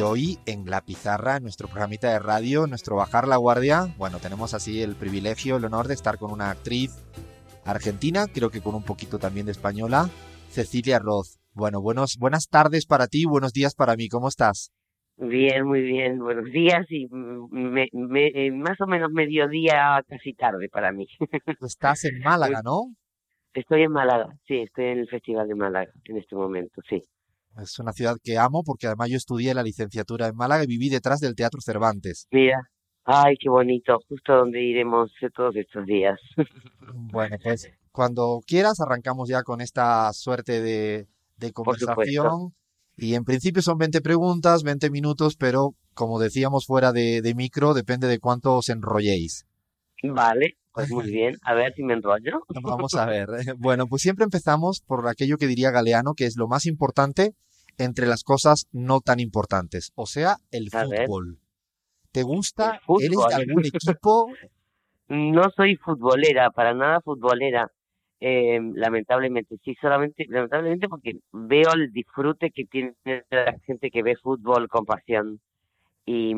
Y hoy en la pizarra, en nuestro programita de radio, nuestro Bajar la Guardia, bueno, tenemos así el privilegio, el honor de estar con una actriz argentina, creo que con un poquito también de española, Cecilia Roth. Bueno, buenos, buenas tardes para ti, buenos días para mí, ¿cómo estás? Bien, muy bien, buenos días y me, me, eh, más o menos mediodía, casi tarde para mí. Estás en Málaga, ¿no? Estoy en Málaga, sí, estoy en el Festival de Málaga en este momento, sí. Es una ciudad que amo porque además yo estudié la licenciatura en Málaga y viví detrás del Teatro Cervantes. Mira, ay, qué bonito, justo donde iremos todos estos días. Bueno, pues cuando quieras arrancamos ya con esta suerte de, de conversación. Y en principio son 20 preguntas, 20 minutos, pero como decíamos fuera de, de micro, depende de cuánto os enrolléis. Vale, pues muy bien, a ver si me enrollo. Vamos a ver. Bueno, pues siempre empezamos por aquello que diría Galeano, que es lo más importante entre las cosas no tan importantes, o sea, el fútbol. ¿Te gusta? ¿Eres de algún equipo? No soy futbolera, para nada futbolera. Eh, lamentablemente, sí, solamente, lamentablemente porque veo el disfrute que tiene la gente que ve fútbol con pasión. Y,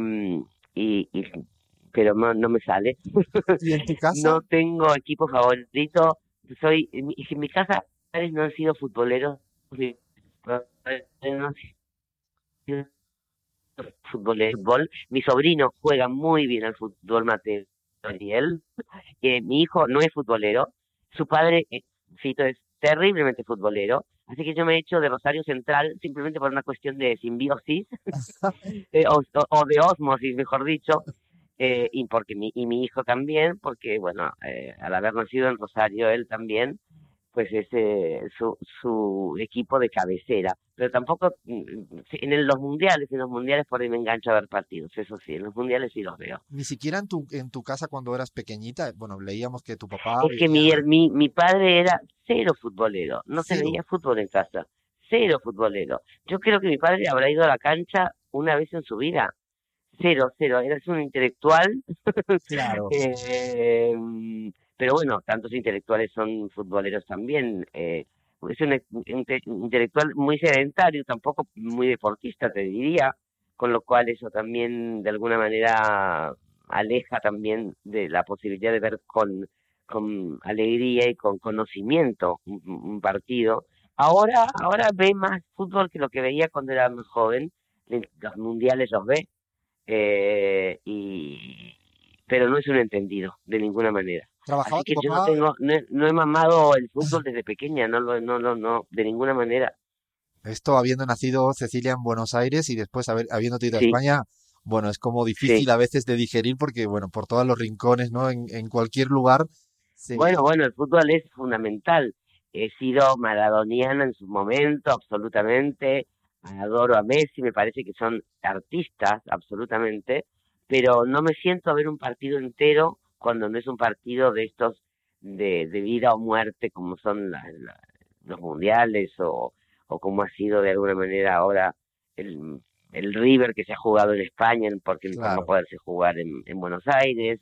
y, y pero no, no me sale. ¿Y en tu casa? no tengo equipo favorito. Soy, en mi, en mi casa no han sido futboleros. No han sido fútbol. Mi sobrino juega muy bien al fútbol Mateo Daniel. Eh, mi hijo no es futbolero. Su padre, eh, Fito, es terriblemente futbolero. Así que yo me he hecho de Rosario Central simplemente por una cuestión de simbiosis eh, o, o, de osmosis, mejor dicho. Eh, y porque mi, y mi hijo también, porque bueno, eh, al haber nacido en Rosario él también, pues es eh, su, su equipo de cabecera. Pero tampoco mm, en los mundiales, en los mundiales por ahí me engancho a ver partidos, eso sí, en los mundiales sí los veo. Ni siquiera en tu, en tu casa cuando eras pequeñita, bueno, leíamos que tu papá... Es que mi, mi, mi padre era cero futbolero, no se veía fútbol en casa, cero futbolero. Yo creo que mi padre habrá ido a la cancha una vez en su vida, cero, cero, eres un intelectual. Claro. eh, pero bueno, tantos intelectuales son futboleros también. Eh, es un intelectual muy sedentario, tampoco muy deportista, te diría, con lo cual eso también de alguna manera aleja también de la posibilidad de ver con, con alegría y con conocimiento un, un partido. Ahora, ahora ve más fútbol que lo que veía cuando era más joven. Los mundiales los ve, eh, y pero no es un entendido de ninguna manera. ¿Trabajaba Así que tu yo papá? no tengo, no, he- no he mamado el fútbol desde pequeña, no no, no, no, de ninguna manera. Esto habiendo nacido Cecilia en Buenos Aires y después haber, habiéndote ido a. España, bueno, es como difícil Sí. a veces de digerir porque, bueno, por todos los rincones, ¿no? En, en cualquier lugar. se- Bueno, bueno, el fútbol es fundamental. He sido maradoniana en su momento, absolutamente. Adoro a Messi, me parece que son artistas, absolutamente. Pero no me siento a ver un partido entero cuando no es un partido de estos de, de vida o muerte, como son la- la- los mundiales o, o como ha sido de alguna manera ahora el, el River que se ha jugado en España, porque Claro. no poderse jugar en, en Buenos Aires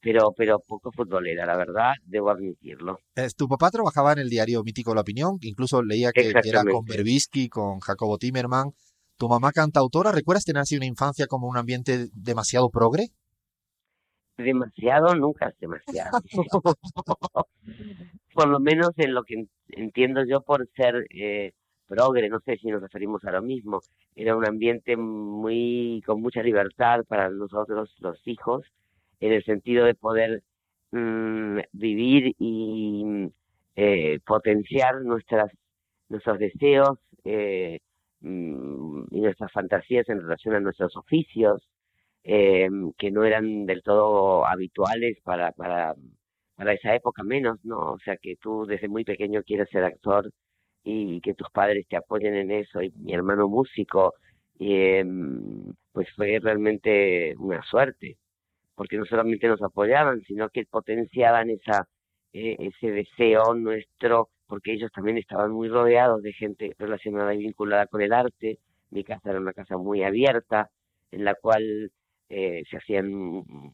pero pero poco futbolera, la verdad, debo admitirlo. Eh, Tu papá trabajaba en el diario mítico La Opinión, incluso leía que, era con. Berbisky, con Jacobo Timerman. Tu mamá cantautora, ¿recuerdas tener así una infancia como un ambiente demasiado progre? Demasiado, nunca es demasiado. por lo menos en lo que en- entiendo yo por ser eh, progre, no sé si nos referimos a lo mismo. Era un ambiente muy con mucha libertad para nosotros los hijos, en el sentido de poder mm, vivir y eh, potenciar nuestras nuestros deseos eh, mm, y nuestras fantasías en relación a nuestros oficios, eh, que no eran del todo habituales para, para, para esa época menos, ¿no? O sea, que tú desde muy pequeño quieres ser actor y que tus padres te apoyen en eso, y mi hermano músico, y, eh, pues fue realmente una suerte, porque no solamente nos apoyaban, sino que potenciaban esa eh, ese deseo nuestro, porque ellos también estaban muy rodeados de gente relacionada y vinculada con el arte. Mi casa era una casa muy abierta, en la cual eh, se hacían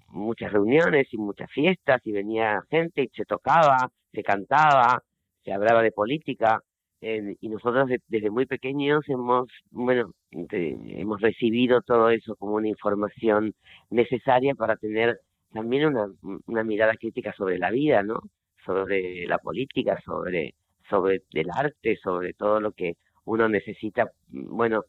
muchas reuniones y muchas fiestas y venía gente y se tocaba, se cantaba, se hablaba de política y nosotros desde muy pequeños hemos, bueno, hemos recibido todo eso como una información necesaria para tener también una, una mirada crítica sobre la vida, ¿no? Sobre la política, sobre, sobre el arte, sobre todo lo que uno necesita, bueno,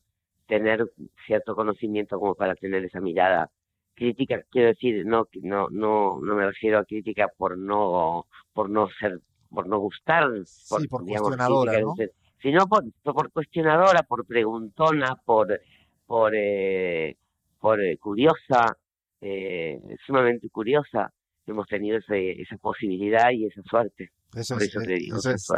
tener cierto conocimiento como para tener esa mirada crítica quiero decir no no no no me refiero a crítica por no por no ser por no gustar por, sí, por cuestionadora ¿no? sino por, por cuestionadora por preguntona por por eh, por eh, curiosa eh, sumamente curiosa hemos tenido ese, esa posibilidad y esa suerte. Eso, es,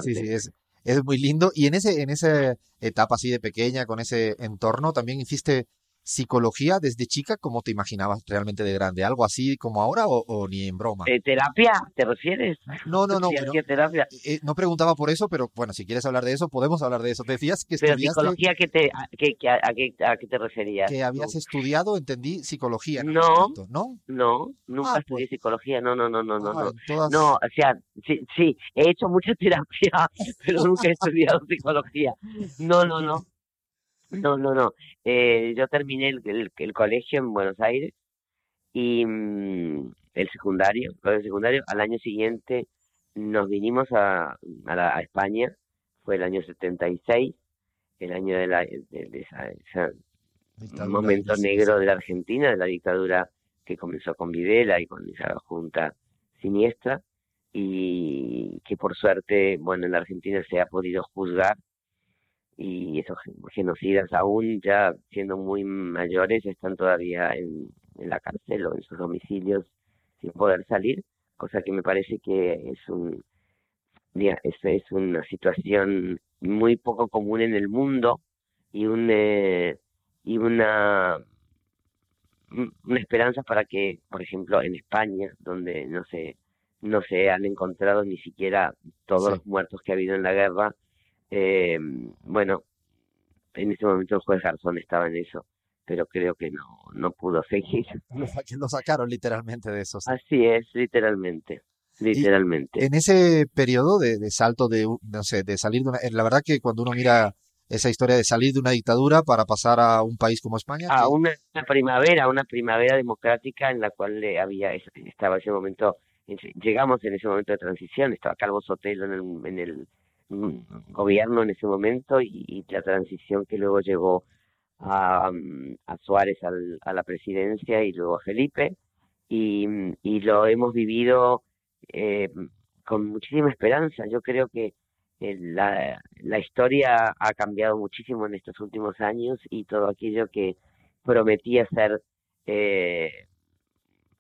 sí, sí, es, es muy lindo. Y en ese en esa etapa así de pequeña con ese entorno también hiciste psicología desde chica como te imaginabas realmente de grande? ¿Algo así como ahora o, ni en broma? Eh, ¿Terapia? ¿Te refieres? No, no, no. terapia? Eh, no preguntaba por eso, pero bueno, si quieres hablar de eso, podemos hablar de eso. Te decías que pero psicología, ¿qué te, a, qué, a, qué, te referías? Que habías estudiado, entendí, psicología. no, no, no, nunca ah, estudié pues. psicología, no, no, no, no, no. no. no, o sea, sí, sí, he hecho mucha terapia, pero nunca he estudiado psicología. No, no, no. No, no, no. Eh, yo terminé el, el, colegio en Buenos Aires y mm, el secundario, el secundario. Al año siguiente nos vinimos a, a, la, a España, fue el año 76, el año de, la, de, esa, momento negro de la Argentina, de la dictadura que comenzó con Videla y con esa junta siniestra y que por suerte, bueno, en la Argentina se ha podido juzgar y esos genocidas aún ya siendo muy mayores están todavía en, la cárcel o en sus domicilios sin poder salir, cosa que me parece que es un es, es una situación muy poco común en el mundo y un eh, y una una esperanza para que, por ejemplo, en España, donde no se no se han encontrado ni siquiera todos los muertos que ha habido en la guerra, eh, bueno, en ese momento el juez Garzón estaba en eso, pero creo que no, no pudo seguir. Lo sacaron literalmente de eso. Así es, literalmente. Literalmente. en ese periodo de, salto de, no sé, de salir de una, la verdad que cuando uno mira esa historia de salir de una dictadura para pasar a un país como España. A una, primavera, una primavera democrática en la cual había, estaba ese momento, llegamos en ese momento de transición, estaba Calvo Sotelo en el, en el gobierno en ese momento y, la transición que luego llegó a, a Suárez a la presidencia y luego a Felipe y, y lo hemos vivido eh, con muchísima esperanza. Yo creo que eh, la, la historia ha cambiado muchísimo en estos últimos años y todo aquello que prometía ser, eh,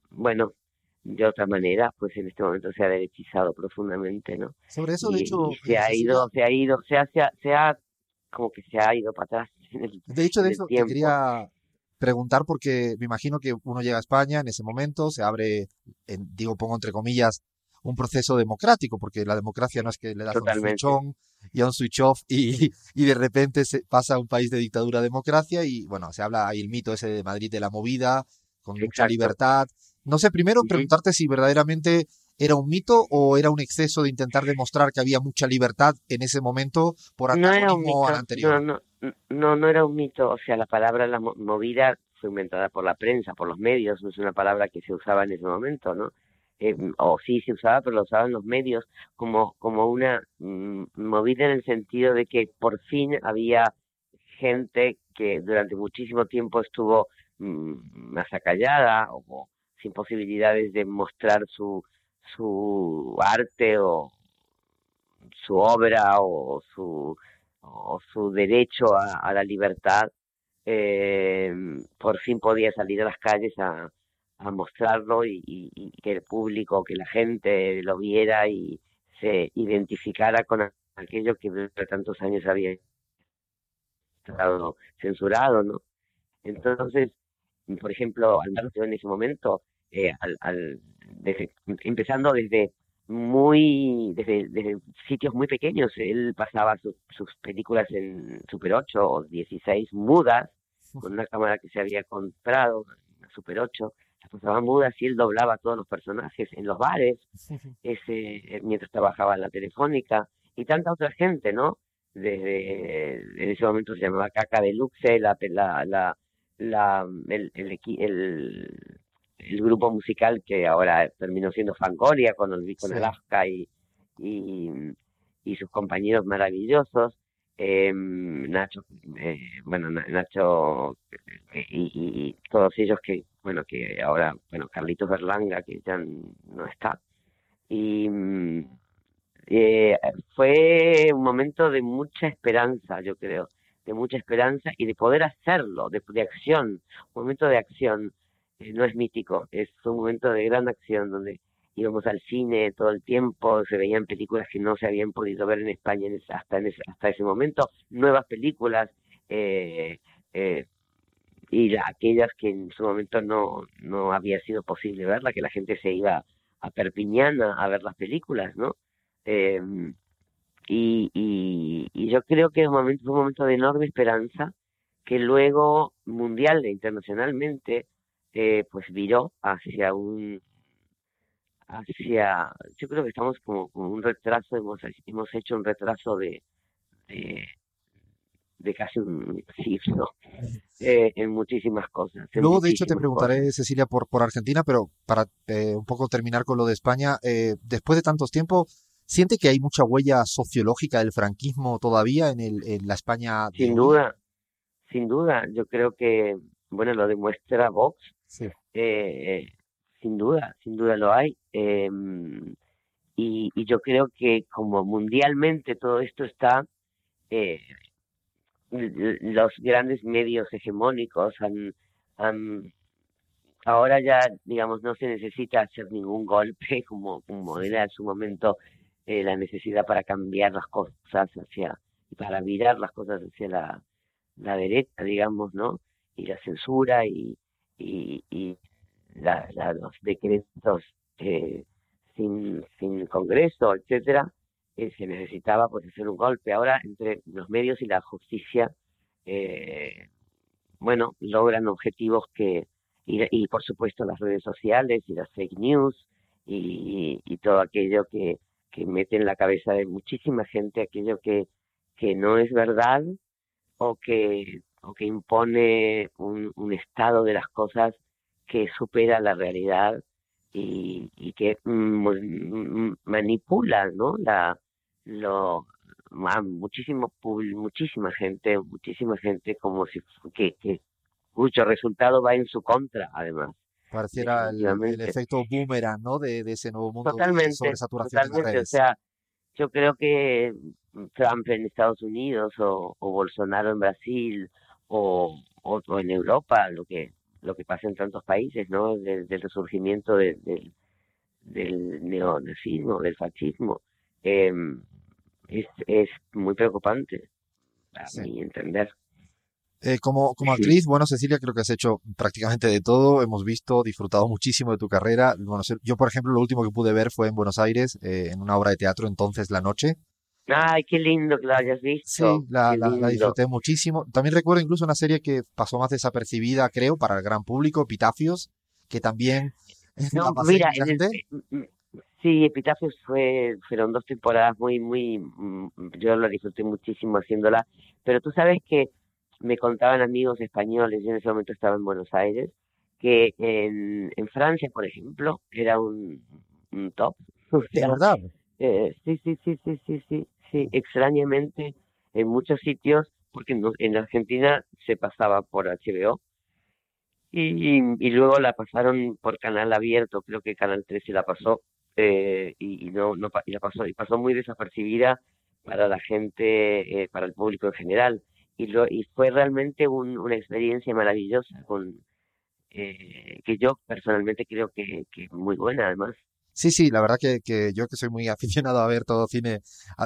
bueno, de otra manera, pues en este momento se ha derechizado profundamente, ¿no? Sobre eso, de hecho... se ha ido, se ha ido, se ha, se ha, como que se ha ido para atrás. de hecho, de eso te quería preguntar porque me imagino que uno llega a España en ese momento, se abre, en, digo, pongo entre comillas, un proceso democrático, porque la democracia no es que le das un switch y un switch off y, y de repente se pasa a un país de dictadura a democracia y bueno, se habla ahí el mito ese de Madrid de la movida, con mucha libertad, no sé, primero preguntarte si verdaderamente era un mito o era un exceso de intentar demostrar que había mucha libertad en ese momento por antagonismo no anterior. No, no, no, era un mito. O sea, la palabra la movida fue inventada por la prensa, por los medios. No es una palabra que se usaba en ese momento, ¿no? Eh, o sí se usaba, pero lo usaban los medios como, como una mm, movida en el sentido de que por fin había gente que durante muchísimo tiempo estuvo mm, más acallada o sin posibilidades de mostrar su, su arte o su obra o su, o su derecho a, la libertad, eh, por fin podía salir a las calles a, a mostrarlo y, y, que el público, que la gente lo viera y se identificara con aquello que durante tantos años había estado censurado, ¿no? Entonces, por ejemplo, Alberto en ese momento, eh, al, empezando desde muy desde, desde, sitios muy pequeños, él pasaba sus películas en Super 8 o 16 mudas, con una cámara que se había comprado, una Super 8, las pasaba mudas y él doblaba a todos los personajes en los bares, ese, mientras trabajaba en la telefónica, y tanta otra gente, ¿no? desde en ese momento se llamaba Caca Deluxe, la, la, la, la el, el, el, el, grupo musical que ahora terminó siendo Fangoria con, el, con Alaska y, y, y sus compañeros maravillosos. Eh, Nacho, eh, bueno, Nacho eh, y, y, todos ellos que, bueno, que ahora, bueno, Carlitos Berlanga, que ya no está. Y eh, fue un momento de mucha esperanza, yo creo, de mucha esperanza y de poder hacerlo, de, acción, un momento de acción. Eh, no es mítico, es un momento de gran acción donde íbamos al cine todo el tiempo, se veían películas que no se habían podido ver en España hasta, en ese, hasta ese momento, nuevas películas, eh, eh, y aquellas que en su momento no, no había sido posible verla, que la gente se iba a Perpiñán a, ver las películas, ¿no? Eh, y, y, y, yo creo que es un momento, fue un momento de enorme esperanza que luego mundial e internacionalmente eh, pues viró hacia un hacia yo creo que estamos como, como un retraso hemos hemos hecho un retraso de de, de casi un siglo eh, en muchísimas cosas. Luego, de hecho, te preguntaré, Cecilia, por, por Argentina, pero para eh, un poco terminar con lo de España, eh, después de tantos tiempos, ¿siente que hay mucha huella sociológica del franquismo todavía en, el, en la España? Sin duda, sin duda. Yo creo que, bueno, lo demuestra Vox. Sí. Eh, sin duda, sin duda lo hay. Eh, y, y, yo creo que como mundialmente todo esto está, eh, los grandes medios hegemónicos han, han, ahora ya, digamos, no se necesita hacer ningún golpe como, como era en su momento eh, la necesidad para cambiar las cosas hacia, para virar las cosas hacia la, derecha, digamos, ¿no? Y la censura y, y, y la, la, los decretos eh, sin, sin Congreso, etcétera, eh, se necesitaba pues hacer un golpe. Ahora, entre los medios y la justicia, eh, bueno, logran objetivos que, y, y, por supuesto las redes sociales y las fake news y, y, todo aquello que, que mete en la cabeza de muchísima gente aquello que, que no es verdad o que, o que impone un, un estado de las cosas que supera la realidad y, y que mm, manipula ¿no? la lo muchísimo muchísima gente muchísima gente como si que, que cuyo resultado va en su contra además pareciera el, el, efecto boomerang no de, de ese nuevo mundo totalmente, sobre saturación totalmente, de redes. o sea yo creo que Trump en Estados Unidos o, o Bolsonaro en Brasil o, o, o, en Europa lo que lo que pasa en tantos países no del, del resurgimiento de, de, del neonazismo del fascismo eh, es, es muy preocupante, a sí. mi entender. Eh, como, como actriz, bueno, Cecilia, creo que has hecho prácticamente de todo. Hemos visto, disfrutado muchísimo de tu carrera. Bueno, yo, por ejemplo, lo último que pude ver fue en Buenos Aires, eh, en una obra de teatro, entonces La Noche. Ay, qué lindo que la hayas visto. Sí, la, la, la, disfruté muchísimo. También recuerdo incluso una serie que pasó más desapercibida, creo, para el gran público, Epitafios, que también... No, mira, el, Sí, Epitafios fue, fueron dos temporadas muy, muy, mm, yo la disfruté muchísimo haciéndola, pero tú sabes que me contaban amigos españoles, yo en ese momento estaba en Buenos Aires, que en, en Francia, por ejemplo, era un, un top. O sea, verdad? Eh, sí, sí, sí, sí, sí, sí, sí, extrañamente en muchos sitios, porque en, en Argentina se pasaba por HBO, y, y, luego la pasaron por canal abierto, creo que Canal 13 la pasó, eh, y, y, no, no y la pasó, y pasó muy desapercibida para la gente, eh, para el público en general. Y, lo, y fue realmente un, una experiencia maravillosa, con eh, que yo personalmente creo que, que muy buena además. Sí, sí, la verdad que, que, yo que soy muy aficionado a ver todo cine,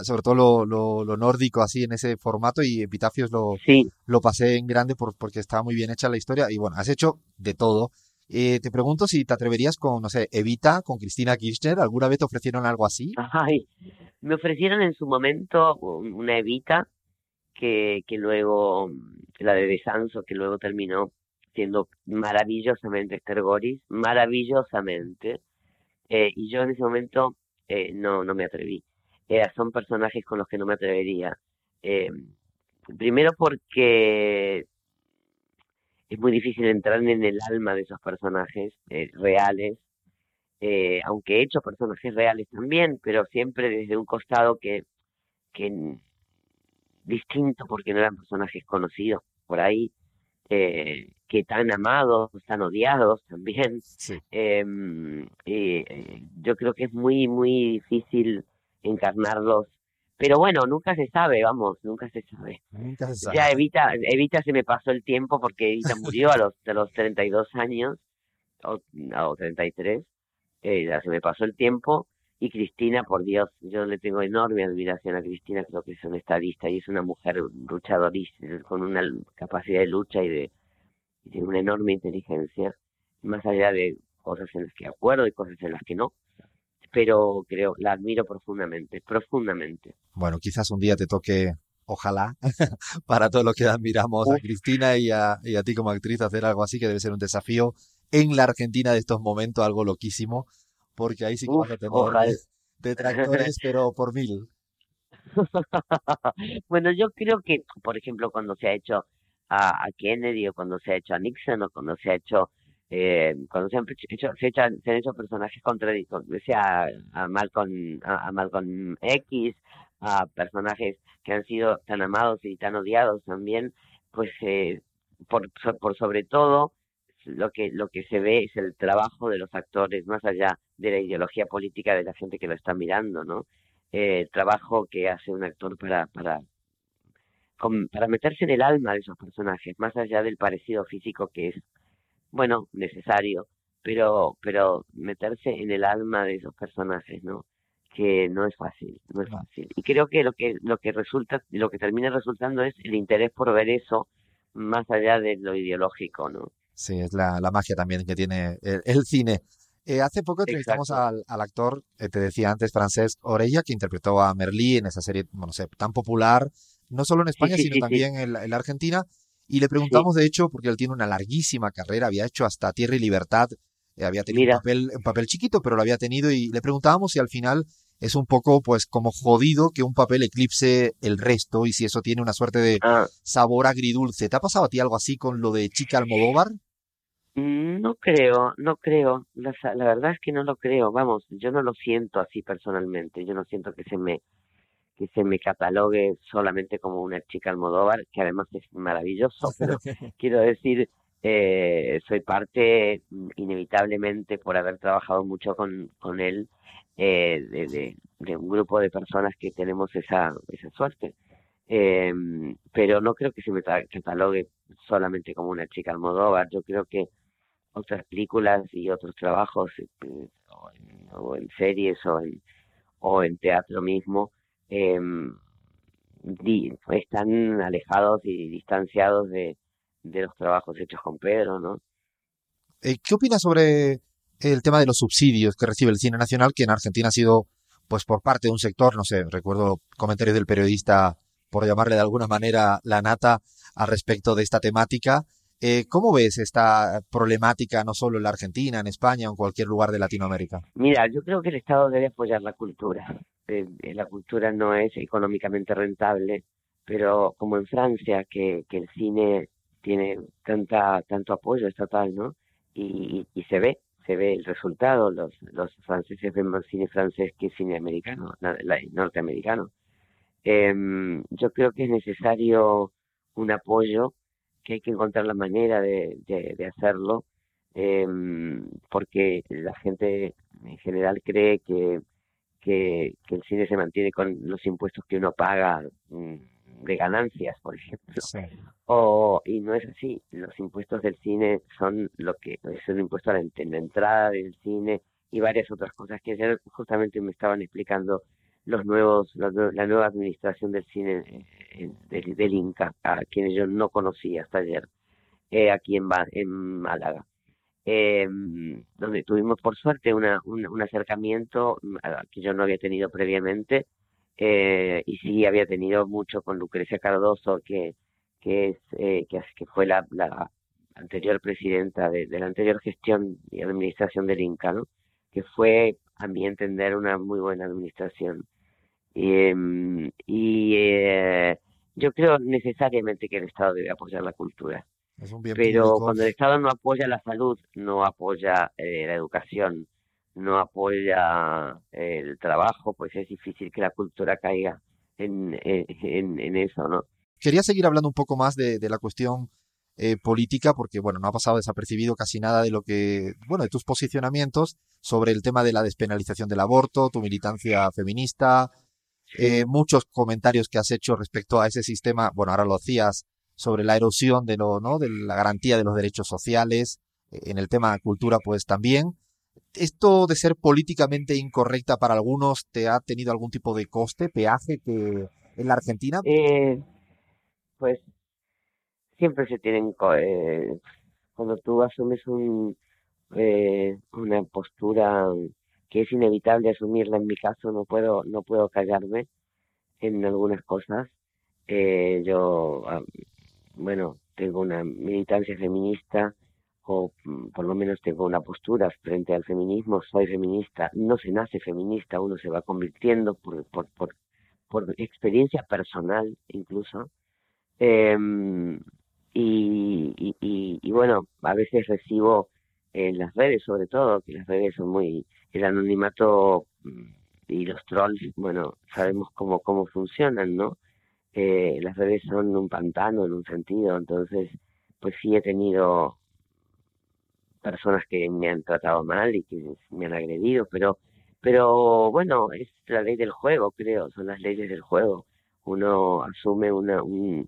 sobre todo lo, lo, lo nórdico así en ese formato y Epitafios lo, sí. lo pasé en grande por, porque estaba muy bien hecha la historia y bueno, has hecho de todo. Eh, te pregunto si te atreverías con, no sé, Evita, con Cristina Kirchner. ¿Alguna vez te ofrecieron algo así? Ay, me ofrecieron en su momento una Evita que, que luego, la de Desanso, que luego terminó siendo maravillosamente Esther Goris, maravillosamente. Eh, y yo en ese momento eh, no, no me atreví. Eh, son personajes con los que no me atrevería. Eh, primero porque es muy difícil entrar en el alma de esos personajes eh, reales, aunque he hecho personajes reales también, pero siempre desde un costado que, que distinto porque no eran personajes conocidos por ahí, eh, que tan amados, tan odiados también. Em, eh, yo creo que es muy, muy difícil encarnarlos. Pero bueno, nunca se sabe, vamos, nunca se sabe. Ya Evita, Evita se me pasó el tiempo porque Evita murió a los, a los 32 años, o, o 33, eh, ya se me pasó el tiempo. Y Cristina, por Dios, yo le tengo enorme admiración a Cristina, creo que es una estadista y es una mujer luchadorista, con una capacidad de lucha y de tiene una enorme inteligencia, más allá de cosas en las que acuerdo y cosas en las que no, pero creo, la admiro profundamente, profundamente. Bueno, quizás un día te toque, ojalá, para todos los que admiramos a Cristina y a, y a ti como actriz, hacer algo así que debe ser un desafío en la Argentina de estos momentos, algo loquísimo, porque ahí sí que vas a tener detractores, pero por mil. bueno, yo creo que, por ejemplo, cuando se ha hecho a, Kennedy o cuando se ha hecho a Nixon o cuando se ha hecho eh, cuando se han hecho se, echan, se han hecho personajes contradictorios sea a Malcolm a, Malcolm X a personajes que han sido tan amados y tan odiados también pues eh, por por sobre todo lo que lo que se ve es el trabajo de los actores más allá de la ideología política de la gente que lo está mirando no eh, el trabajo que hace un actor para para para meterse en el alma de esos personajes, más allá del parecido físico que es, bueno, necesario, pero, pero meterse en el alma de esos personajes, ¿no? Que no es fácil, no es fácil. Y creo que lo que, lo que resulta, lo que termina resultando es el interés por ver eso más allá de lo ideológico, ¿no? Sí, es la, la magia también que tiene el, cine. Eh, hace poco entrevistamos al, al, actor, eh, te decía antes, Francesc Orella, que interpretó a Merlí en esa serie, bueno, no sé, tan popular, no solo en España, sino también en la, Argentina. Y le preguntamos, de hecho, porque él tiene una larguísima carrera, había hecho hasta Tierra y Libertad, eh, había tenido un papel, un papel chiquito, pero lo había tenido, y le preguntábamos si al final es un poco, pues, como jodido que un papel eclipse el resto, y si eso tiene una suerte de ah. sabor agridulce. ¿Te ha pasado a ti algo así con lo de Chica Almodóvar? Mm, no creo, no creo. La, la verdad es que no lo creo. Vamos, yo no lo siento así personalmente. Yo no siento que se me que se me catalogue solamente como una chica Almodóvar, que además es maravilloso, pero quiero decir, eh, soy parte mm, inevitablemente por haber trabajado mucho con, con él eh, de, de, un grupo de personas que tenemos esa, esa suerte. Eh, pero no creo que se me catalogue solamente como una chica Almodóvar, yo creo que otras películas y otros trabajos o, en, o en series o en, o en teatro mismo eh, están alejados y distanciados de, de los trabajos hechos con Pedro, ¿no? Eh, ¿Qué opinas sobre el tema de los subsidios que recibe el cine nacional, que en Argentina ha sido, pues por parte de un sector, no sé, recuerdo comentarios del periodista, por llamarle de alguna manera, la nata, al respecto de esta temática. Eh, ¿Cómo ves esta problemática no solo en la Argentina, en España o en cualquier lugar de Latinoamérica? Mira, yo creo que el Estado debe apoyar la cultura. Eh, la cultura no es económicamente rentable, pero como en Francia, que, que el cine tiene tanta tanto apoyo estatal, ¿no? Y, y, se ve, se ve el resultado. Los, los franceses ven más cine francés que cine americano, norteamericano. Eh, yo creo que es necesario un apoyo que hay que encontrar la manera de, de, hacerlo, eh, porque la gente en general cree que, que, que, el cine se mantiene con los impuestos que uno paga mm, de ganancias, por ejemplo. O, y no es así, los impuestos del cine son lo que es el impuesto a la, entrada del cine y varias otras cosas que ayer justamente me estaban explicando los nuevos, la, nueva administración del cine eh, del, Inca, a quienes yo no conocía hasta ayer, eh, aquí en, en Málaga. Eh, donde tuvimos por suerte una, un, acercamiento que yo no había tenido previamente eh, y sí había tenido mucho con Lucrecia Cardoso que que es eh, que, que fue la, la anterior presidenta de, de, la anterior gestión y administración del Inca ¿no? que fue a mi entender una muy buena administración Em, y, eh, yo creo necesariamente que el Estado debe apoyar la cultura. Pero cuando el Estado no apoya la salud, no apoya eh, la educación, no apoya el trabajo, pues es difícil que la cultura caiga en, en, eso, ¿no? Quería seguir hablando un poco más de, de la cuestión eh, política, porque bueno, no ha pasado desapercibido casi nada de lo que, bueno, de tus posicionamientos sobre el tema de la despenalización del aborto, tu militancia feminista, eh, muchos comentarios que has hecho respecto a ese sistema, bueno, ahora lo hacías sobre la erosión de lo, ¿no? de la garantía de los derechos sociales, en el tema de cultura, pues también. ¿Esto de ser políticamente incorrecta para algunos te ha tenido algún tipo de coste, peaje que en la Argentina? Eh, pues siempre se tienen eh, cuando tú asumes un, eh, una postura que es inevitable asumirla. En mi caso no puedo no puedo callarme en algunas cosas. Eh, yo ah, bueno tengo una militancia feminista o mm, por lo menos tengo una postura frente al feminismo. Soy feminista no se nace feminista uno se va convirtiendo por por por, por experiencia personal incluso. Y, y, bueno, a veces recibo en las redes, sobre todo, que las redes son muy. El anonimato mm, y los trolls, bueno, sabemos cómo, cómo funcionan, ¿no? Eh, las redes son un pantano en un sentido, entonces, pues sí he tenido personas que me han tratado mal y que me han agredido, pero, pero bueno, es la ley del juego, creo, son las leyes del juego. Uno asume una, un,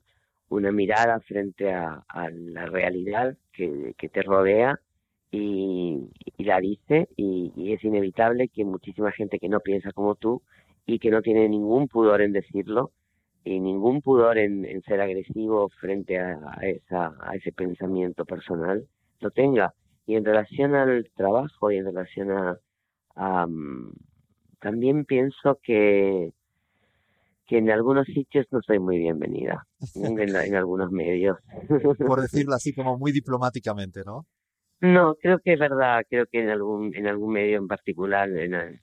una mirada frente a, la realidad que, te rodea y, la dice y, es inevitable que muchísima gente que no piensa como tú y que no tiene ningún pudor en decirlo y ningún pudor en, ser agresivo frente a, esa, a ese pensamiento personal lo tenga. Y en relación al trabajo y en relación a, mm, también pienso que que en algunos sitios no soy muy bienvenida, en, algunos medios. Por decirlo así, como muy diplomáticamente, ¿no? No, creo que es verdad, creo que en algún, en algún medio en particular eh,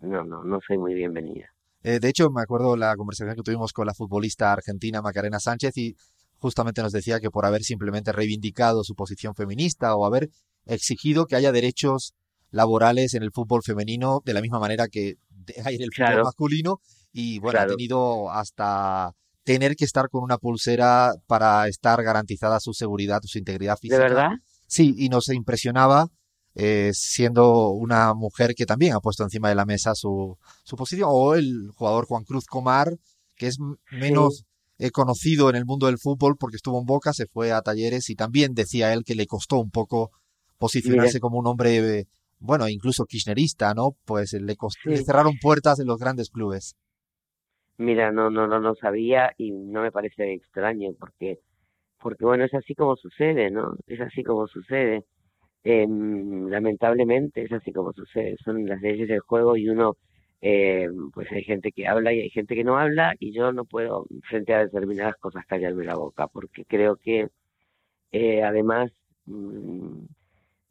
no, no, no soy muy bienvenida. Eh, de hecho, me acuerdo la conversación que tuvimos con la futbolista argentina Macarena Sánchez y justamente nos decía que por haber simplemente reivindicado su posición feminista o haber exigido que haya derechos laborales en el fútbol femenino de la misma manera que hay en el fútbol masculino, y bueno, ha tenido hasta tener que estar con una pulsera para estar garantizada su seguridad, su integridad física. ¿De verdad? Sí, y nos impresionaba eh, siendo una mujer que también ha puesto encima de la mesa su, su posición, o el jugador Juan Cruz Comar, que es menos eh, conocido en el mundo del fútbol porque estuvo en Boca, se fue a talleres y también decía él que le costó un poco posicionarse como un hombre, bueno, incluso kirchnerista, ¿no? Pues le, costó, le cerraron puertas en los grandes clubes. Mira, no, no, no lo sabía y no me parece extraño porque, porque bueno, es así como sucede, ¿no? Es así como sucede. Eh, lamentablemente es así como sucede. Son las leyes del juego y uno, eh, pues hay gente que habla y hay gente que no habla y yo no puedo frente a determinadas cosas callarme la boca porque creo que eh, además mm,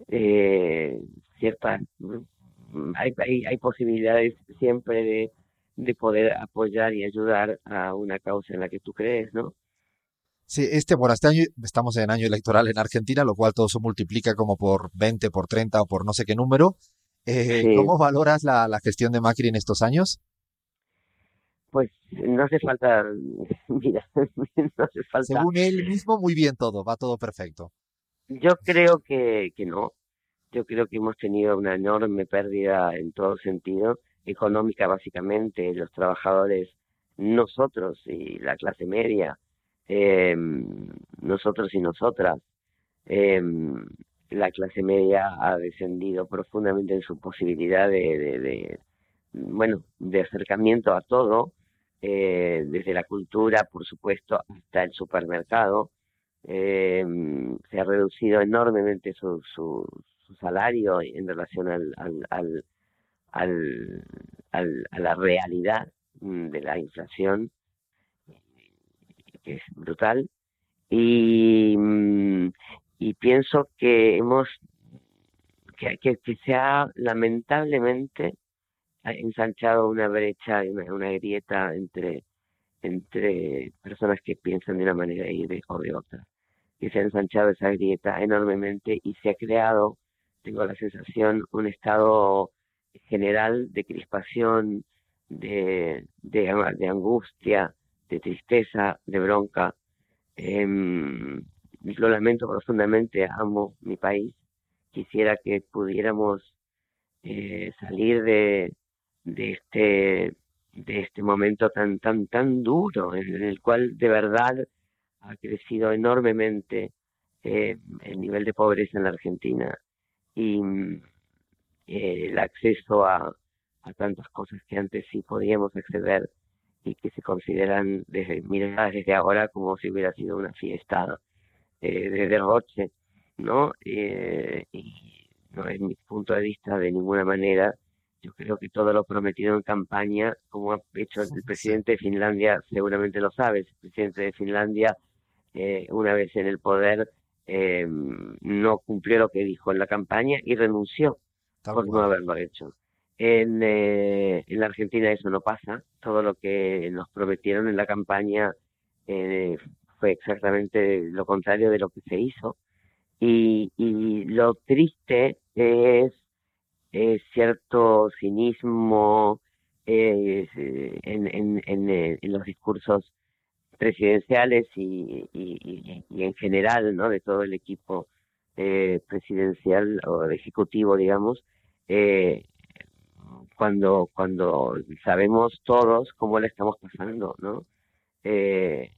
eh, ciertas mm, hay, hay, hay posibilidades siempre de de poder apoyar y ayudar a una causa en la que tú crees, ¿no? Sí, este, bueno, este año estamos en año electoral en Argentina, lo cual todo se multiplica como por 20, por 30 o por no sé qué número. Eh, ¿Cómo valoras la, la, gestión de Macri en estos años? Pues no hace falta, mira, no hace falta. Según él mismo, muy bien todo, va todo perfecto. Yo creo que, que no. Yo creo que hemos tenido una enorme pérdida en todo sentido económica básicamente, los trabajadores, nosotros y la clase media, eh, nosotros y nosotras, eh, la clase media ha descendido profundamente en su posibilidad de, de, bueno, de acercamiento a todo, eh, desde la cultura, por supuesto, hasta el supermercado. Eh, se ha reducido enormemente su, su, su salario en relación al, al al, a la realidad mm, de la inflación, que es brutal, y, mm, y pienso que hemos, que, que, se ha lamentablemente ensanchado una brecha, una, una grieta entre, entre personas que piensan de una manera y de, o de otra. Que se ha ensanchado esa grieta enormemente y se ha creado, tengo la sensación, un estado general de crispación, de, de, de angustia, de tristeza, de bronca. Em, lo lamento profundamente, amo mi país. Quisiera que pudiéramos eh, salir de, de este de este momento tan tan tan duro en, el cual de verdad ha crecido enormemente eh, el nivel de pobreza en la Argentina y eh, el acceso a, a tantas cosas que antes sí podíamos acceder y que se consideran desde miradas desde ahora como si hubiera sido una fiesta eh, de derroche, ¿no? Eh, y no es mi punto de vista de ninguna manera. Yo creo que todo lo prometido en campaña, como ha hecho el presidente de Finlandia, seguramente lo sabes, el presidente de Finlandia, eh, una vez en el poder, eh, no cumplió lo que dijo en la campaña y renunció por no haberlo hecho. En, eh, en la Argentina eso no pasa. Todo lo que nos prometieron en la campaña eh, fue exactamente lo contrario de lo que se hizo. Y, y lo triste es, cierto cinismo eh, en, en, en, eh, los discursos presidenciales y, y, y, en general ¿no? de todo el equipo eh, presidencial o ejecutivo, digamos, eh, cuando, cuando sabemos todos cómo le estamos pasando, ¿no? Eh,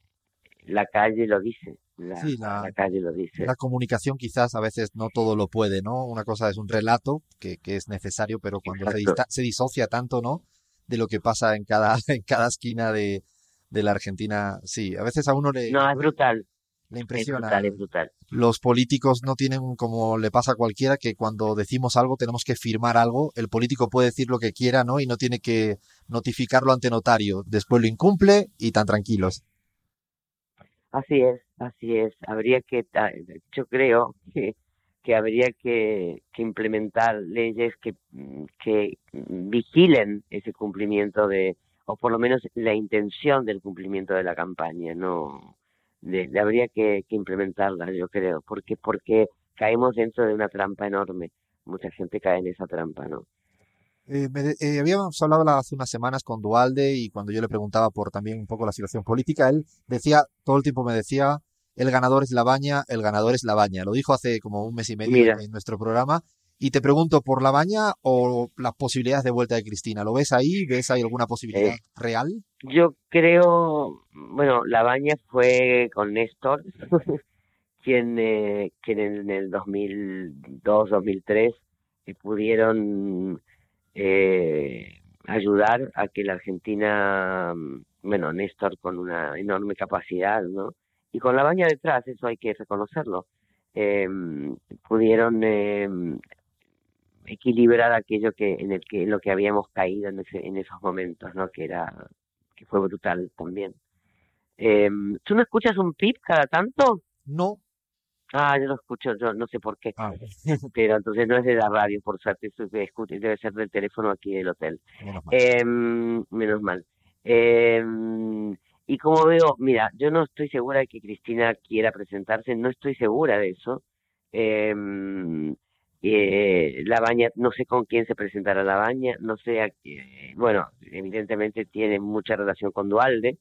la calle lo dice. La, calle lo dice. La comunicación quizás a veces no todo lo puede, ¿no? Una cosa es un relato que, que es necesario, pero cuando se, se, disocia tanto, ¿no? De lo que pasa en cada, en cada esquina de, de la Argentina, sí, a veces a uno le... No, es brutal, le impresiona. Es brutal, es brutal. Los políticos no tienen, como le pasa a cualquiera, que cuando decimos algo tenemos que firmar algo. El político puede decir lo que quiera, ¿no? Y no tiene que notificarlo ante notario. Después lo incumple y tan tranquilos. Así es, así es. Habría que, yo creo que, que habría que, que implementar leyes que, que vigilen ese cumplimiento de, o por lo menos la intención del cumplimiento de la campaña, no de, habría que, implementarla, yo creo, porque porque caemos dentro de una trampa enorme. Mucha gente cae en esa trampa, ¿no? Eh, eh, habíamos hablado hace unas semanas con Dualde y cuando yo le preguntaba por también un poco la situación política, él decía, todo el tiempo me decía, el ganador es la baña, el ganador es la baña. Lo dijo hace como un mes y medio en nuestro programa. Y te pregunto, ¿por la baña o las posibilidades de vuelta de Cristina? ¿Lo ves ahí? ¿Ves ahí alguna posibilidad eh, real? Yo creo, bueno, la baña fue con Néstor, quien, eh, quien en el 2002, 2003 eh, pudieron eh, ayudar a que la Argentina, bueno, Néstor con una enorme capacidad, ¿no? Y con la baña detrás, eso hay que reconocerlo, eh, pudieron eh, equilibrar aquello que en el que lo que habíamos caído en, ese, en esos momentos, ¿no? Que era que fue brutal también. Eh, ¿Tú no escuchas un pip cada tanto? No. Ah, yo lo escucho, yo no sé por qué. Ah. Pero entonces no es de la radio, por suerte, debe ser del teléfono aquí del hotel. Menos mal. Eh, menos mal. Eh, y como veo, mira, yo no estoy segura de que Cristina quiera presentarse, no estoy segura de eso. Eh, eh, la baña, no sé con quién se presentará la baña, no sé, eh, bueno, evidentemente tiene mucha relación con Dualde,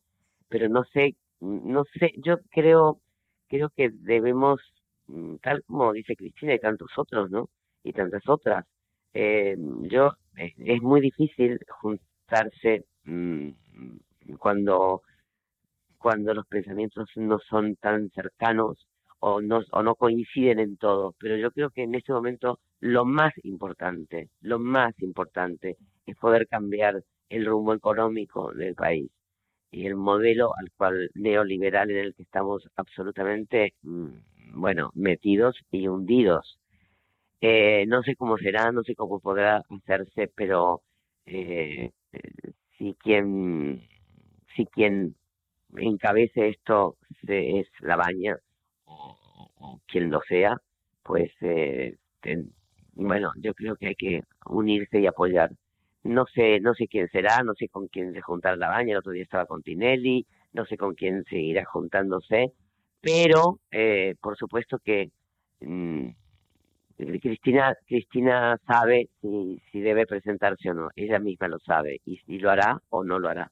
pero no sé, no sé, yo creo, creo que debemos, mm, tal como dice Cristina y tantos otros, ¿no? Y tantas otras, eh, yo, eh, es muy difícil juntarse mmm, cuando, cuando los pensamientos no son tan cercanos o no, o no coinciden en todo, pero yo creo que en este momento lo más importante, lo más importante es poder cambiar el rumbo económico del país y el modelo al cual neoliberal en el que estamos absolutamente, mm, bueno, metidos y hundidos. Eh, no sé cómo será, no sé cómo podrá hacerse, pero eh, si quien si quien encabece esto es la baña, o, quien lo sea, pues eh, bueno, yo creo que hay que unirse y apoyar no sé, no sé quién será, no sé con quién se juntará la baña, el otro día estaba con Tinelli, no sé con quién seguirá juntándose, pero eh, por supuesto que mm, Cristina Cristina sabe si, si debe presentarse o no, ella misma lo sabe y, si lo hará o no lo hará.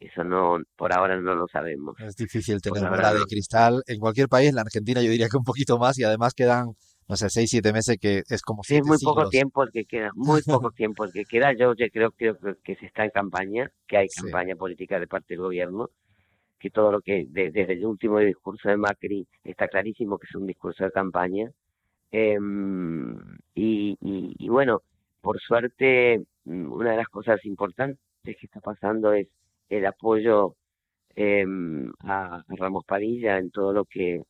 Eso no, por ahora no lo sabemos. Es difícil tener bola de cristal en cualquier país, en la Argentina yo diría que un poquito más y además quedan no sé, seis, siete meses que es como Sí, es muy poco tiempo el que queda, muy poco tiempo el que queda. Yo, creo, creo que se está en campaña, que hay campaña política de parte del gobierno, que todo lo que, desde el último discurso de Macri, está clarísimo que es un discurso de campaña. Em, y, y, bueno, por suerte, mm, una de las cosas importantes que está pasando es el apoyo em, a Ramos Padilla en todo lo que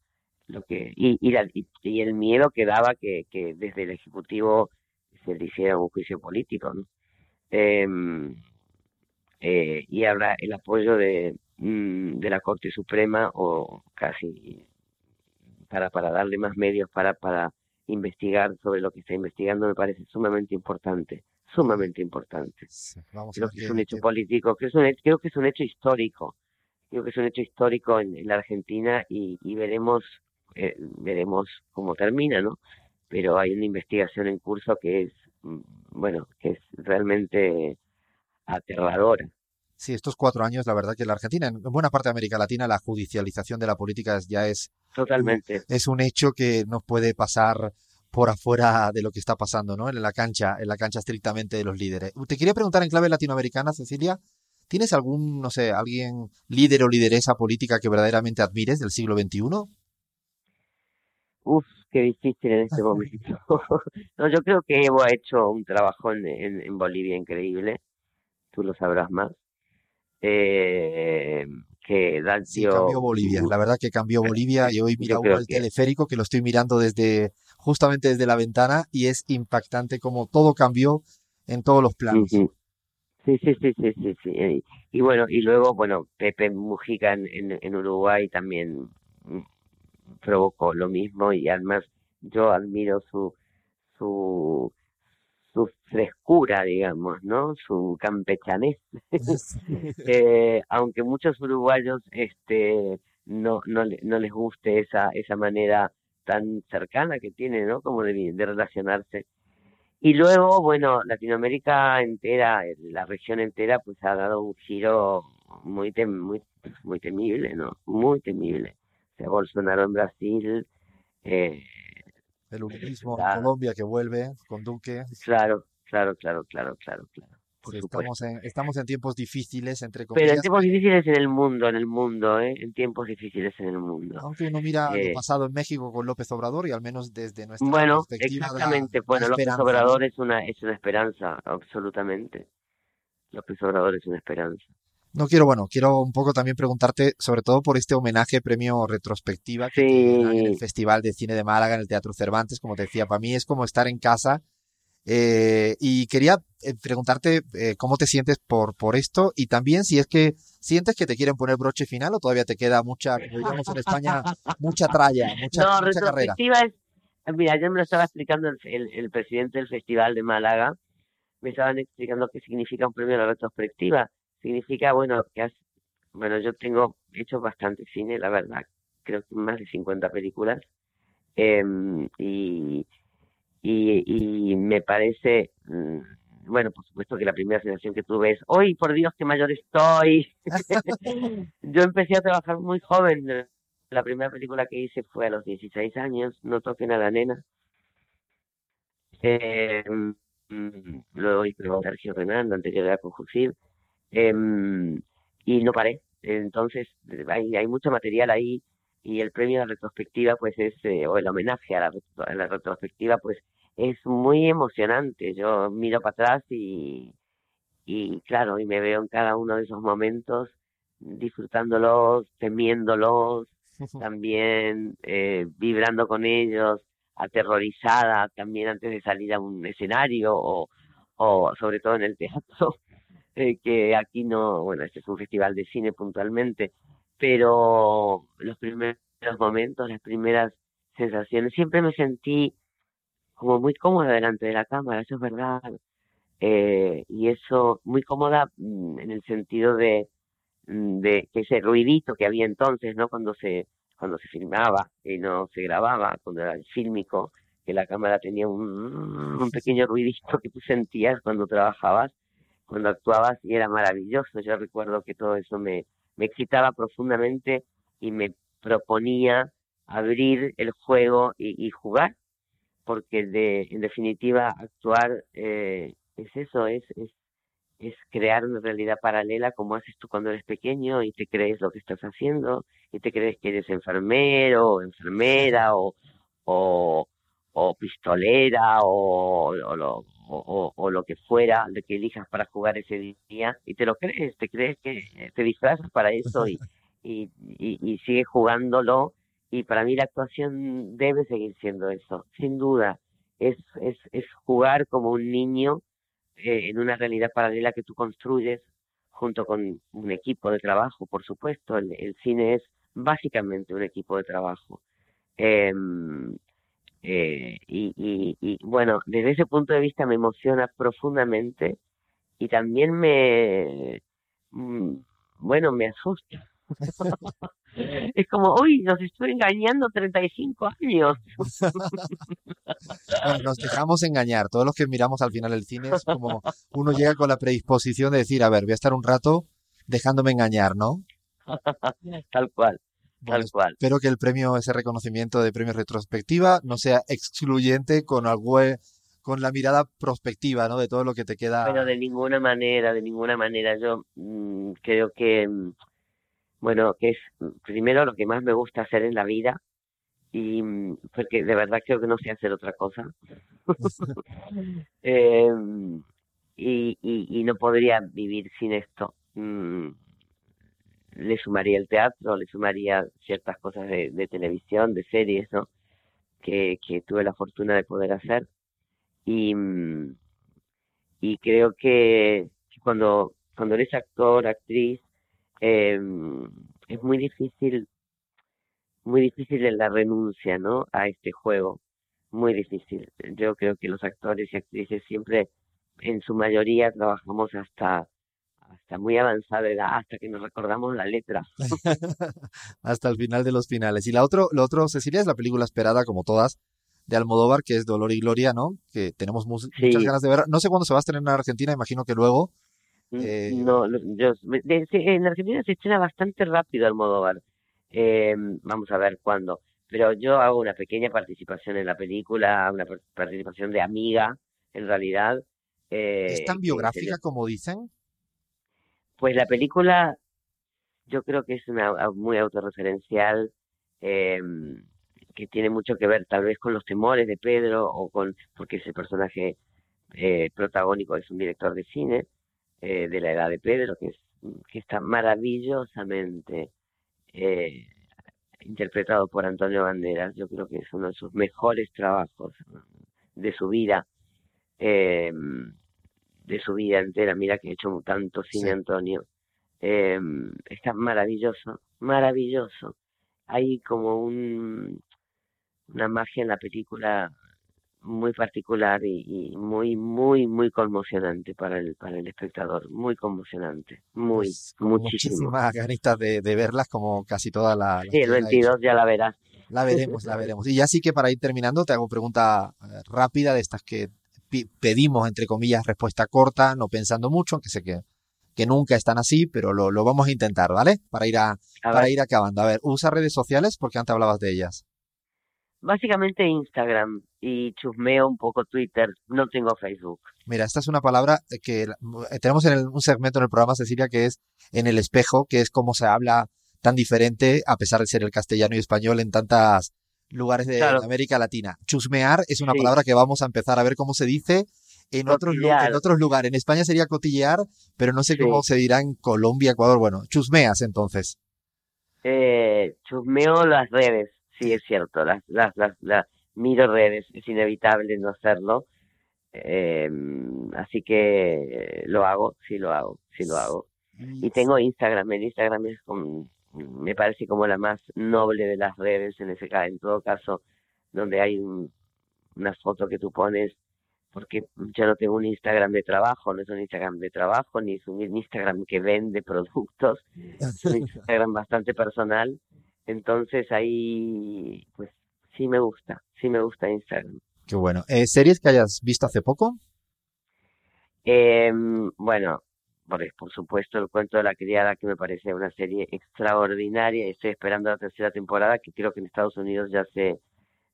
lo que y, y, el miedo que daba que, que desde el ejecutivo se le hiciera un juicio político ¿no? Em, eh, y habrá el apoyo de, mm, de la Corte Suprema o casi para para darle más medios para para investigar sobre lo que está investigando me parece sumamente importante sumamente importante creo que es un hecho político creo que es un, creo que es un hecho histórico creo que es un hecho histórico en, la Argentina y, y veremos eh, veremos cómo termina, ¿no? Pero hay una investigación en curso que es, mm, bueno, que es realmente aterradora. Sí, estos cuatro años, la verdad que en la Argentina, en buena parte de América Latina, la judicialización de la política ya es totalmente es un hecho que no puede pasar por afuera de lo que está pasando, ¿no? En la cancha, en la cancha estrictamente de los líderes. Te quería preguntar en clave latinoamericana, Cecilia, ¿tienes algún, no sé, alguien líder o lideresa política que verdaderamente admires del siglo XXI? Uf, qué difícil en este momento. no, yo creo que Evo ha hecho un trabajo en, en, Bolivia increíble, tú lo sabrás más. Eh, que Sí, cambió Bolivia, la verdad que cambió Bolivia y hoy mira el teleférico que lo estoy mirando desde justamente desde la ventana y es impactante como todo cambió en todos los planos. Sí, sí, sí, sí, sí, sí. Y, bueno, y luego, bueno, Pepe Mujica en, en Uruguay también mm, provocó lo mismo y además yo admiro su su su frescura, digamos, ¿no? Su campechanés. eh, aunque muchos uruguayos este no no, no les guste esa esa manera tan cercana que tiene, ¿no? Como de, de relacionarse. Y luego, bueno, Latinoamérica entera, la región entera, pues ha dado un giro muy muy muy temible, ¿no? Muy temible sea, Bolsonaro en Brasil. Eh, el uribismo en Colombia que vuelve con Duque. Claro, claro, claro, claro, claro, claro. Estamos, en, estamos en tiempos difíciles, entre comillas. Pero en tiempos difíciles en el mundo, en el mundo, ¿eh? En tiempos difíciles en el mundo. Aunque uno mira lo eh, pasado en México con López Obrador y al menos desde nuestra bueno, exactamente. bueno, López Obrador es una, es una esperanza, absolutamente. López Obrador es una esperanza. No quiero, bueno, quiero un poco también preguntarte, sobre todo por este homenaje, premio retrospectiva que en el Festival de Cine de Málaga, en el Teatro Cervantes, como te decía, para mí es como estar en casa. Eh, y quería eh, preguntarte eh, cómo te sientes por, por esto y también si es que sientes que te quieren poner broche final o todavía te queda mucha, como digamos en España, mucha tralla, mucha, no, retrospectiva Es, mira, yo me lo estaba explicando el, el, presidente del Festival de Málaga, me estaban explicando qué significa un premio de retrospectiva. Significa, bueno, que has, bueno, yo tengo hecho bastante cine, la verdad, creo que más de 50 películas, em, y, y, me parece, mm, bueno, por supuesto que la primera sensación que tuve es, ¡Uy, por Dios, qué mayor estoy! yo empecé a trabajar muy joven, la primera película que hice fue a los 16 años, No toquen a la nena. Eh, luego hice con Sergio Renan, anterior era con Jusil. Em, y no paré. Entonces, hay, hay mucho material ahí y el premio de la retrospectiva, pues es, eh, o el homenaje a la, a la, retrospectiva, pues es muy emocionante. Yo miro para atrás y, y claro, y me veo en cada uno de esos momentos disfrutándolos, temiéndolos, también eh, vibrando con ellos, aterrorizada también antes de salir a un escenario o, o sobre todo en el teatro. Eh, que aquí no, bueno, este es un festival de cine puntualmente, pero los primeros momentos, las primeras sensaciones, siempre me sentí como muy cómoda delante de la cámara, eso es verdad. eh, y eso muy cómoda mm, en el sentido de, mm, de que ese ruidito que había entonces, ¿no? Cuando se, cuando se filmaba y no se grababa, cuando era el fílmico, que la cámara tenía un, un pequeño ruidito que tú sentías cuando trabajabas, cuando actuabas y era maravilloso. Yo recuerdo que todo eso me, me excitaba profundamente y me proponía abrir el juego y, jugar, porque de, en definitiva actuar eh, es eso, es, es, es crear una realidad paralela como haces tú cuando eres pequeño y te crees lo que estás haciendo y te crees que eres enfermero enfermera o, o, pistolera o, lo, o, lo que fuera de que elijas para jugar ese día y te lo crees, te crees que te disfrazas para eso y, y, y sigues jugándolo y para mí la actuación debe seguir siendo eso, sin duda, es, es, es jugar como un niño eh, en una realidad paralela que tú construyes junto con un equipo de trabajo, por supuesto, el, cine es básicamente un equipo de trabajo. Eh, eh, y, y, y, bueno, desde ese punto de vista me emociona profundamente y también me, mm, bueno, me asusta. es como, uy, nos estoy engañando 35 años. bueno, nos dejamos engañar. Todos los que miramos al final el cine es como uno llega con la predisposición de decir, a ver, voy a estar un rato dejándome engañar, ¿no? Tal cual. Tal cual. Espero que el premio, ese reconocimiento de premio retrospectiva, no sea excluyente con algo, con la mirada prospectiva, ¿no? De todo lo que te queda. Pero de ninguna manera, de ninguna manera. Yo mm, creo que, mm, bueno, que es primero lo que más me gusta hacer en la vida y mm, porque de verdad creo que no sé hacer otra cosa. eh, y, y, y no podría vivir sin esto le sumaría el teatro, le sumaría ciertas cosas de, de televisión, de series, ¿no? Que, que, tuve la fortuna de poder hacer. Y, y creo que cuando, cuando eres actor, actriz, eh, es muy difícil, muy difícil en la renuncia, ¿no? A este juego. Muy difícil. Yo creo que los actores y actrices siempre, en su mayoría, trabajamos hasta hasta muy avanzada edad, hasta que nos recordamos la letra. hasta el final de los finales. Y la otro, lo otro, Cecilia, es la película esperada, como todas, de Almodóvar, que es Dolor y Gloria, ¿no? Que tenemos muchas ganas de ver. No sé cuándo se va a estrenar en Argentina, imagino que luego. Eh... No, yo, en Argentina se estrena bastante rápido Almodóvar. Eh, vamos a ver cuándo. Pero yo hago una pequeña participación en la película, una participación de amiga, en realidad. Eh, ¿Es tan biográfica como dicen? Pues la película yo creo que es una muy autorreferencial, eh, que tiene mucho que ver tal vez con los temores de Pedro o con, porque ese personaje eh, protagónico es un director de cine eh, de la edad de Pedro, que, es, que está maravillosamente eh, interpretado por Antonio Banderas. Yo creo que es uno de sus mejores trabajos de su vida. Eh, de su vida entera, mira que he hecho tanto cine Antonio, eh, está maravilloso, maravilloso. Hay como un, una magia en la película muy particular y, muy, muy, muy conmocionante para el, para el espectador, muy conmocionante, muy, pues, muchísimo. Muchísimas ganitas de, de, verlas como casi toda la... sí, el 22 ya la verás. La veremos, la veremos. Y ya sí que para ir terminando te hago pregunta eh, rápida de estas que pedimos, entre comillas, respuesta corta, no pensando mucho, aunque sé que, que nunca están así, pero lo, lo vamos a intentar, ¿vale? Para ir, a, para ir acabando. A ver, ¿usa redes sociales? Porque antes hablabas de ellas. Básicamente Instagram y chusmeo un poco Twitter, no tengo Facebook. Mira, esta es una palabra que eh, tenemos en un segmento en el programa, Cecilia, que es en el espejo, que es cómo se habla tan diferente, a pesar de ser el castellano y español en tantas lugares de, América Latina. Chusmear es una palabra que vamos a empezar a ver cómo se dice en otros, en otros lugares. En España sería cotillear, pero no sé cómo se dirá en Colombia, Ecuador. Bueno, chusmeas entonces. Eh, chusmeo las redes, sí es cierto. Las, las, las, miro redes, es inevitable no hacerlo. Eh, así que lo hago, sí lo hago, sí lo hago. Y tengo Instagram, el Instagram es con, me parece como la más noble de las redes en ese caso, en todo caso, donde hay una foto que tú pones porque ya no tengo un Instagram de trabajo, no es un Instagram de trabajo, ni es un Instagram que vende productos, es un Instagram bastante personal. Entonces ahí, pues sí me gusta, sí me gusta Instagram. Qué bueno. Eh, ¿Series que hayas visto hace poco? Eh, bueno, por, por supuesto el cuento de la criada que me parece una serie extraordinaria estoy esperando la tercera temporada que creo que en Estados Unidos ya se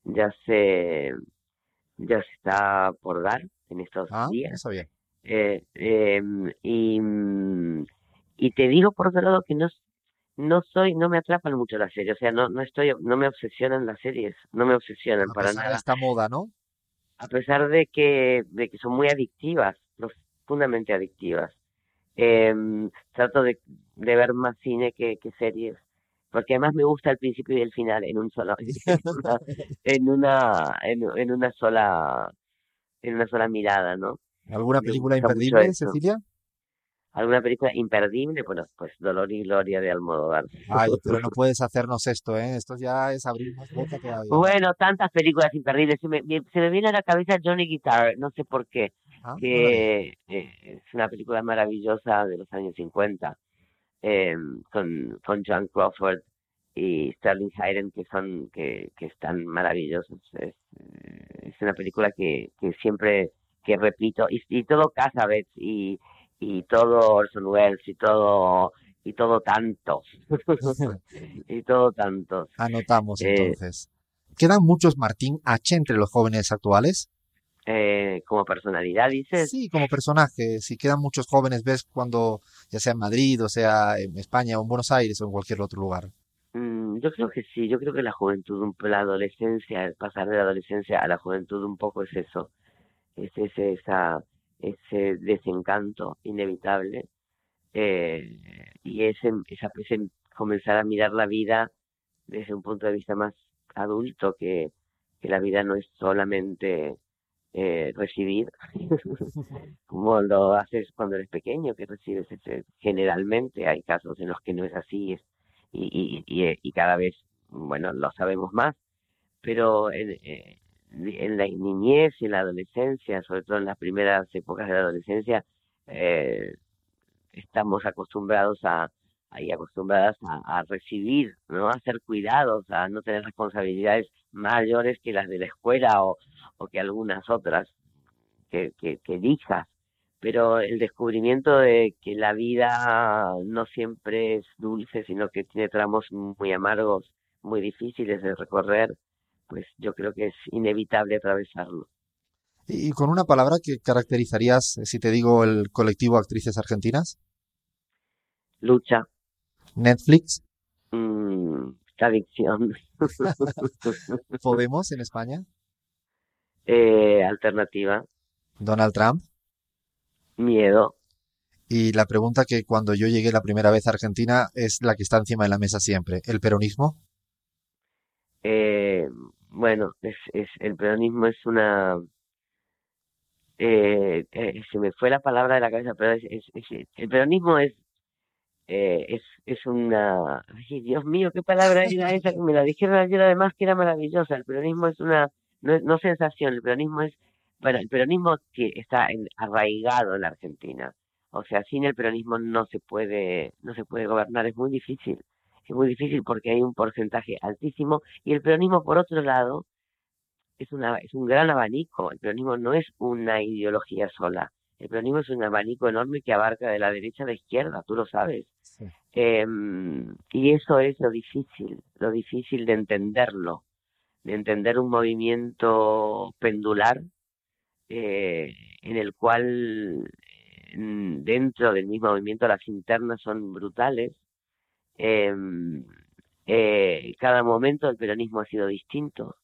ya se ya se está por dar en estos Ah, días. no sabía. Eh, em, y, y te digo por otro lado que no, no soy, no me atrapan mucho las series, o sea, no, no estoy, no me obsesionan las series, no me obsesionan A para pesar de nada, esta moda, ¿no? a pesar de que, de que son muy adictivas, profundamente adictivas. Em, trato de, de ver más cine que, que series, porque además me gusta el principio y el final en un solo, en una, en una, en, en una sola, en una sola mirada, ¿no? ¿Alguna película imperdible. Cecilia? ¿Alguna película imperdible? Bueno, pues Dolor y Gloria de Almodóvar. Ay, pero no puedes hacernos esto, ¿eh? Esto ya es abrir más boca todavía. Bueno, tantas películas imperdibles. Se me, se me viene a la cabeza Johnny Guitar, no sé por qué, Ah, que eh, es una película maravillosa de los años 50, eh, con, con John Crawford y Sterling Hayden, que son, que, que están maravillosos. Es, eh, es una película que, que siempre, que repito, y, y todo Casabets y, y todo Orson Welles y todo, y todo tantos, y todo tantos. Anotamos Eh, entonces. ¿Quedan muchos Martín H entre los jóvenes actuales? Eh, como personalidad, dices. Sí, como personaje. Si quedan muchos jóvenes, ves cuando, ya sea en Madrid, o sea en España, o en Buenos Aires, o en cualquier otro lugar. Mm, yo creo que sí, yo creo que la juventud, la adolescencia, el pasar de la adolescencia a la juventud un poco es eso, es ese, esa, ese desencanto inevitable eh, y ese, esa, ese comenzar a mirar la vida desde un punto de vista más adulto, que, que la vida no es solamente eh, recibir, como lo haces cuando eres pequeño, que recibes generalmente, hay casos en los que no es así, es y, y, y, y cada vez, bueno, lo sabemos más, pero eh, en la niñez y en la adolescencia, sobre todo en las primeras épocas de la adolescencia, eh, estamos acostumbrados a, ahí acostumbradas a, recibir, ¿no? A ser cuidados, a no tener responsabilidades mayores que las de la escuela o, que algunas otras que, que, pero el descubrimiento de que la vida no siempre es dulce, sino que tiene tramos muy amargos, muy difíciles de recorrer, pues yo creo que es inevitable atravesarlo. Y con una palabra que caracterizarías, eh, si te digo, el colectivo Actrices Argentinas, Lucha, Netflix, mm, adicción, Podemos en España, eh, alternativa, Donald Trump. miedo, Y la pregunta que cuando yo llegué la primera vez a Argentina es la que está encima de la mesa siempre. ¿El peronismo? eh, bueno, es, es, el peronismo es una... Eh, eh, se me fue la palabra de la cabeza, pero es, es, es- el peronismo es, eh, es, es una... Ay, Dios mío, ¿qué palabra era esa? Que me la dijeron ayer además que era maravillosa. El peronismo es una... No, es- no sensación, el peronismo es... Bueno, el peronismo que está en- arraigado en la Argentina. O sea, sin el peronismo no se puede, no se puede gobernar, es muy difícil. Es muy difícil porque hay un porcentaje altísimo y el peronismo, por otro lado, es, una, es un gran abanico. El peronismo no es una ideología sola. El peronismo es un abanico enorme que abarca de la derecha a la izquierda, tú lo sabes. Sí. Em, y eso es lo difícil, lo difícil de entenderlo, de entender un movimiento pendular eh, en el cual mm, dentro del mismo movimiento las internas son brutales. Em, eh, cada momento del peronismo ha sido distinto.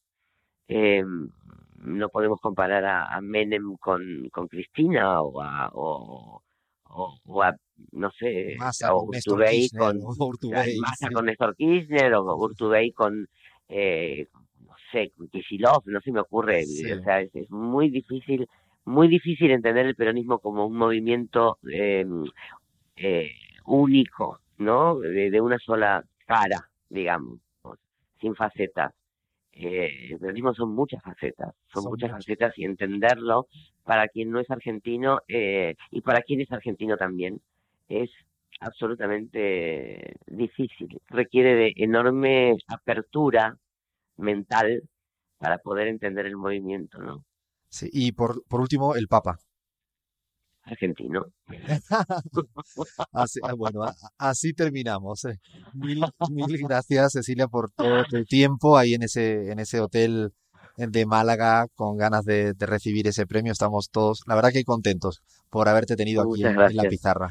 Em, no podemos comparar a, a Menem con, con Cristina o a, o, o- o a, no sé, Massa o Urtubey con, Urtubey, Massa sí. con Néstor Kirchner o Urtubey con, eh, no sé, con Kicillof, no se me ocurre, Sí. o sea, es, es muy difícil, muy difícil entender el peronismo como un movimiento eh, eh, único, ¿no? De, de una sola cara, digamos, sin facetas. eh, el periodismo son muchas facetas, son, muchas, facetas y entenderlo para quien no es argentino eh, y para quien es argentino también es absolutamente difícil, requiere de enorme apertura mental para poder entender el movimiento, ¿no? Sí, y por, por último, el Papa. Argentino. así, ah, bueno, así terminamos. Eh. Mil, mil gracias, Cecilia, por todo el tiempo ahí en ese, en ese hotel de Málaga con ganas de, recibir ese premio. Estamos todos, la verdad que contentos por haberte tenido aquí en, la pizarra.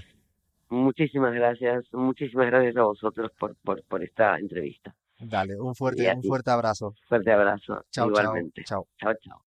Muchísimas gracias, muchísimas gracias a vosotros por, por, por esta entrevista. Dale, un fuerte, un fuerte abrazo. Fuerte abrazo. Chao, igualmente. Chao. Chao, chao.